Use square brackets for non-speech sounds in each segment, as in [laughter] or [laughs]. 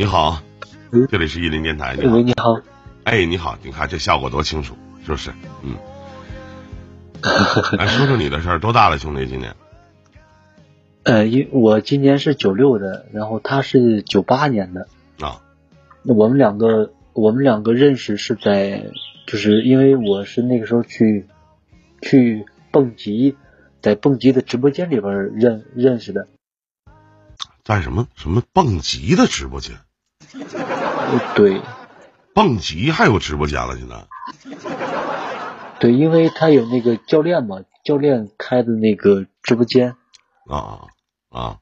你好，这里是伊林电台。你好，喂，你好。哎，你好，你看这效果多清楚，是不是？嗯。[laughs] 来说说你的事儿，多大了，兄弟？今年？呃，因我今年是九六的，然后他是九八年的。啊。那我们两个，我们两个认识是在，就是因为我是那个时候去去蹦极，在蹦极的直播间里边认认识的。在什么什么蹦极的直播间？[laughs] 对。蹦极还有直播间了？现在？对，因为他有那个教练嘛，教练开的那个直播间。啊啊！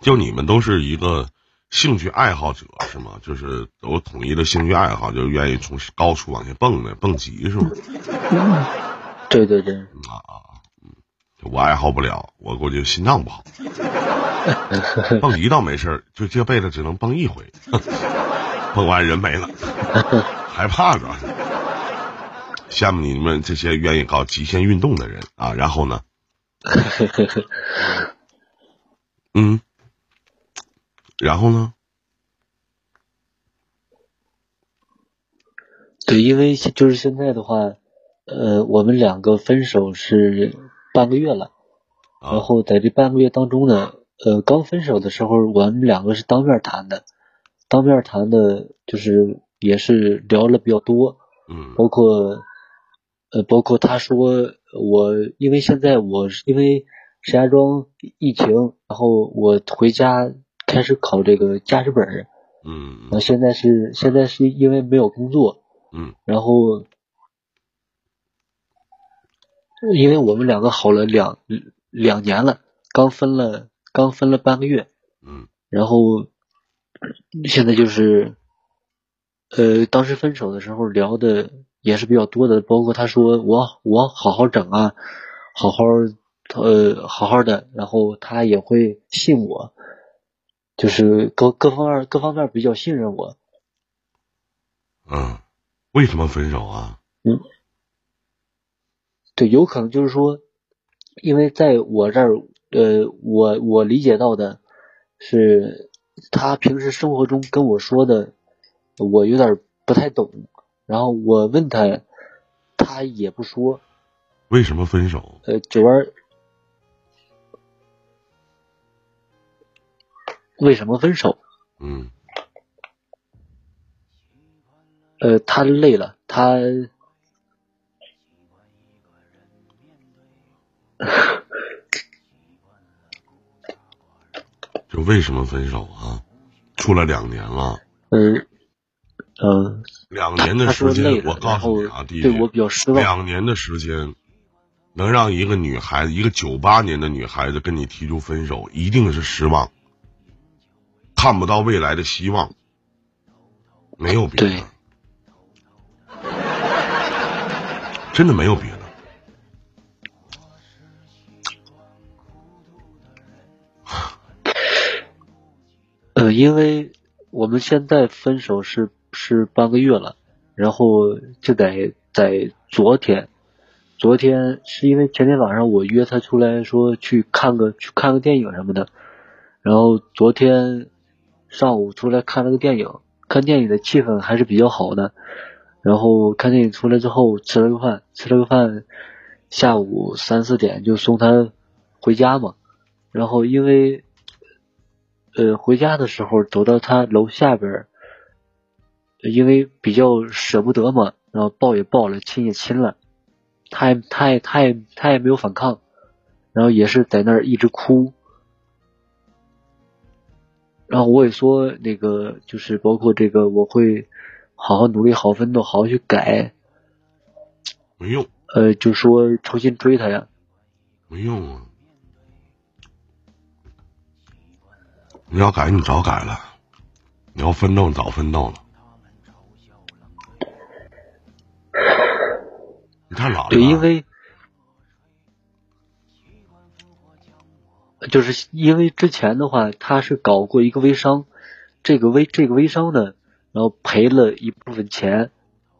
就你们都是一个兴趣爱好者是吗？就是都统一的兴趣爱好，就愿意从高处往下蹦的，蹦极是吗？[laughs] 对对对。啊啊嗯，我爱好不了，我估计心脏不好。[laughs] 蹦极倒没事就这辈子只能蹦一回，[laughs] 蹦完人没了，害怕着。羡慕你们这些愿意搞极限运动的人啊！然后呢？[laughs] 嗯，然后呢？对，因为就是现在的话，呃，我们两个分手是半个月了，然后在这半个月当中呢，呃，刚分手的时候，我们两个是当面谈的，当面谈的，就是也是聊了比较多，嗯，包括。呃，包括他说我，因为现在我是因为石家庄疫情，然后我回家开始考这个驾驶本儿，嗯，那现在是现在是因为没有工作，嗯，然后因为我们两个好了两两年了，刚分了刚分了半个月，嗯，然后现在就是呃，当时分手的时候聊的。也是比较多的，包括他说我我好好整啊，好好呃好好的，然后他也会信我，就是各各方面各方面比较信任我。嗯，为什么分手啊？嗯，对，有可能就是说，因为在我这儿，呃，我我理解到的是，他平时生活中跟我说的，我有点不太懂。然后我问他，他也不说。为什么分手？呃，九儿，为什么分手？嗯。呃，他累了，他。为什么分手啊？处了两年了。嗯。嗯，两年的时间，我告诉你啊，弟弟，对我比较失望。两年的时间，能让一个女孩子，一个九八年的女孩子跟你提出分手，一定是失望，看不到未来的希望，没有别的，真的没有别的。呃，因为我们现在分手是。是半个月了，然后就在在昨天，昨天是因为前天晚上我约他出来说去看个去看个电影什么的，然后昨天上午出来看了个电影，看电影的气氛还是比较好的，然后看电影出来之后吃了个饭，吃了个饭，下午三四点就送他回家嘛，然后因为呃回家的时候走到他楼下边。因为比较舍不得嘛，然后抱也抱了，亲也亲了，他也他也他也他也没有反抗，然后也是在那儿一直哭，然后我也说那个就是包括这个我会好好努力，好好奋斗，好好去改，没用，呃，就说重新追他呀，没用啊，你要改你早改了，你要奋斗早奋斗了。你太老了。对，因为就是因为之前的话，他是搞过一个微商，这个微这个微商呢，然后赔了一部分钱，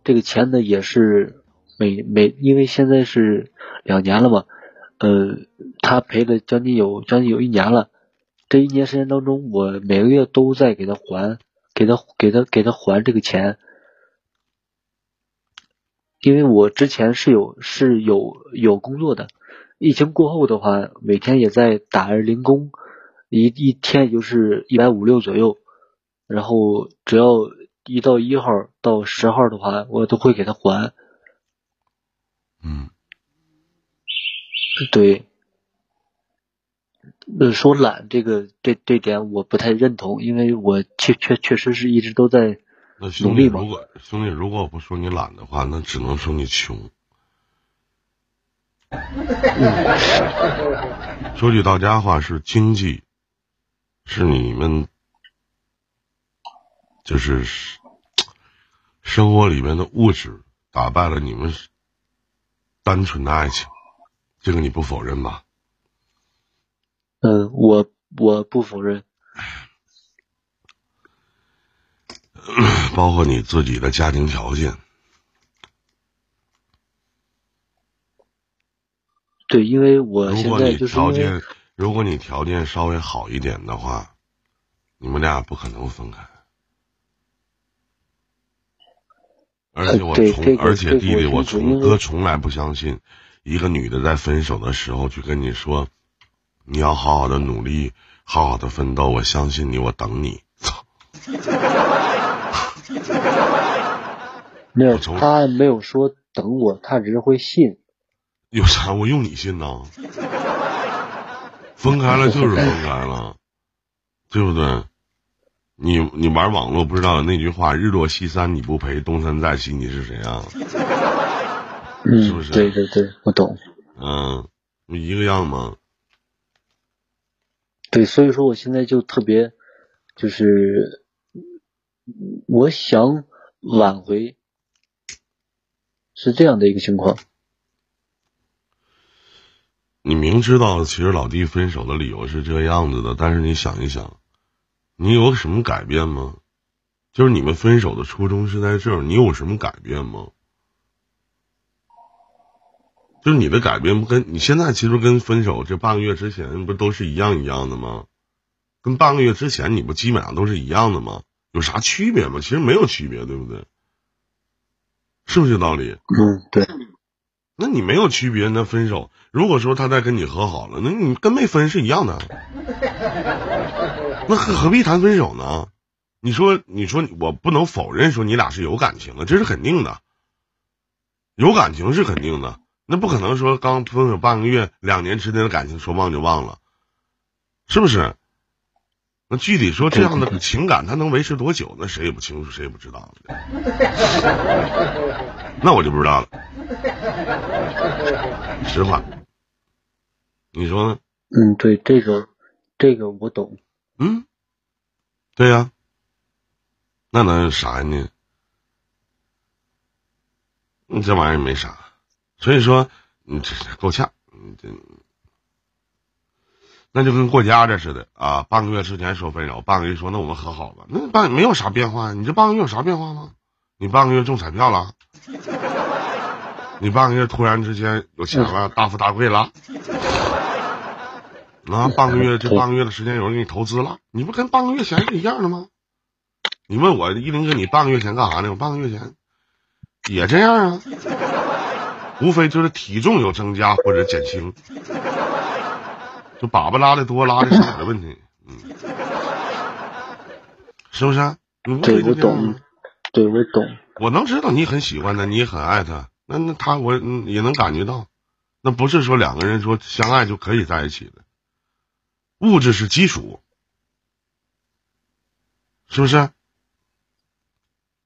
这个钱呢也是每每因为现在是两年了嘛，呃，他赔了将近有将近有一年了，这一年时间当中，我每个月都在给他还，给他给他给他还这个钱，因为我之前是有是有有工作的，疫情过后的话，每天也在打着零工，一一天也就是一百五六左右，然后只要一到一号到十号的话，我都会给他还。嗯，对。呃，说懒这个这这点我不太认同，因为我确确确实是一直都在努力嘛。如果兄弟，如果我不说你懒的话，那只能说你穷。说句到家话，是经济，是你们就是生活里面的物质打败了你们单纯的爱情，这个你不否认吧？嗯，我我不否认，包括你自己的家庭条件。对，因为我现在就是条件，如果你条件稍微好一点的话，你们俩不可能分开。而且我从，而且弟弟，我从哥从来不相信一个女的在分手的时候去跟你说。你要好好的努力，好好的奋斗。我相信你，我等你。操！[laughs] 没有，他没有说等我，他只是会信。有啥？我用你信呢？分开了就是分开了，对不对？你你玩网络不知道那句话“日落西山你不陪，东山再起你是谁啊？”是不是？对对对，我懂。嗯，不一个样吗？对，所以说我现在就特别，就是我想挽回，是这样的一个情况。你明知道其实老弟分手的理由是这样子的，但是你想一想，你有什么改变吗？就是你们分手的初衷是在这儿，你有什么改变吗？就是你的改变不跟你现在其实跟分手这半个月之前不都是一样一样的吗？跟半个月之前你不基本上都是一样的吗？有啥区别吗？其实没有区别，对不对？是不是这道理？嗯，对。那你没有区别，那分手，如果说他再跟你和好了，那你跟没分是一样的。[laughs] 那何何必谈分手呢？你说，你说我不能否认说你俩是有感情的，这是肯定的，有感情是肯定的。那不可能说刚分手半个月、两年之间的感情说忘就忘了，是不是？那具体说这样的情感，它能维持多久？那谁也不清楚，谁也不知道。[laughs] 那我就不知道了。实话，你说呢？嗯，对，这个，这个我懂。嗯，对呀。那能啥呢？你这玩意儿没啥。所以说，你这够呛，你这那就跟过家家似的啊！半个月之前说分手，半个月说那我们和好吧，那半没有啥变化。你这半个月有啥变化吗？你半个月中彩票了？[laughs] 你半个月突然之间有钱了，大富大贵了？啊，半个月这半个月的时间有人给你投资了？你不跟半个月前是一样的吗？你问我一林哥，你半个月前干啥呢？我半个月前也这样啊。无非就是体重有增加或者减轻，就粑粑拉的多拉的少的问题，嗯，是不是？对，我懂，对，我懂。我能知道你很喜欢他，你也很爱他，那那他我也能感觉到，那不是说两个人说相爱就可以在一起的，物质是基础，是不是？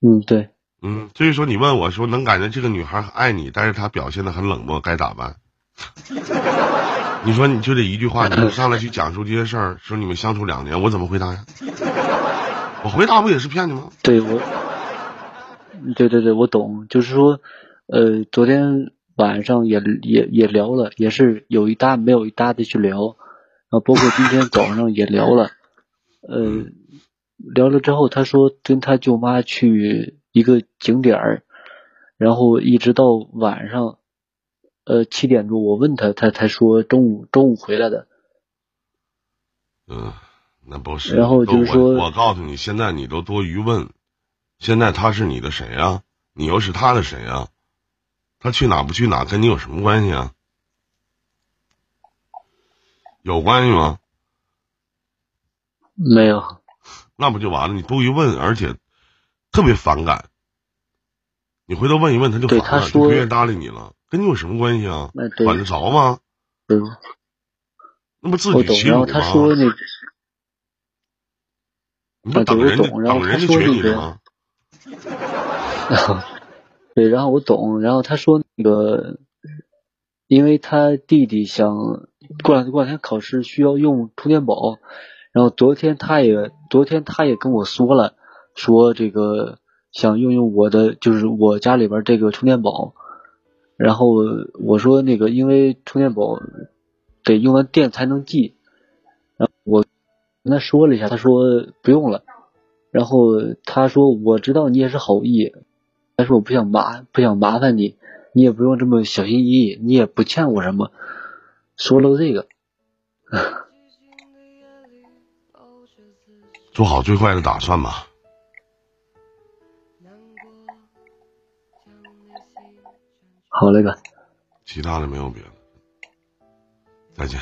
嗯，对。嗯，所以说你问我说能感觉这个女孩爱你，但是她表现的很冷漠，该咋办？[laughs] 你说你就这一句话，你 [laughs] 上来去讲述这些事儿，说你们相处两年，我怎么回答呀？我回答不也是骗你吗？对，我，对对对，我懂，就是说，呃，昨天晚上也也也聊了，也是有一搭没有一搭的去聊，然后包括今天早上也聊了，呃，聊了之后，他说跟他舅妈去。一个景点儿，然后一直到晚上，呃七点钟，我问他，他才说中午中午回来的。嗯，那不是。然后就是说，我告诉你，现在你都多余问，现在他是你的谁呀？你又是他的谁呀？他去哪不去哪，跟你有什么关系啊？有关系吗？没有。那不就完了？你多余问，而且特别反感。你回头问一问，他就烦了，就不愿意搭理你了。跟你有什么关系啊？管得着吗？嗯。那不自己欺负吗？他说那。你不等人家等人家学你吗？[laughs] 对，然后我懂，然后他说那个，因为他弟弟想过两过两天考试需要用充电宝，然后昨天他也昨天他也跟我说了，说这个想用用我的就是我家里边这个充电宝，然后我说那个因为充电宝得用完电才能寄，然后我跟他说了一下，他说不用了，然后他说我知道你也是好意。但是我不想麻不想麻烦你，你也不用这么小心翼翼，你也不欠我什么。说了这个，[laughs] 做好最坏的打算吧。好嘞，哥。其他的没有别的，再见。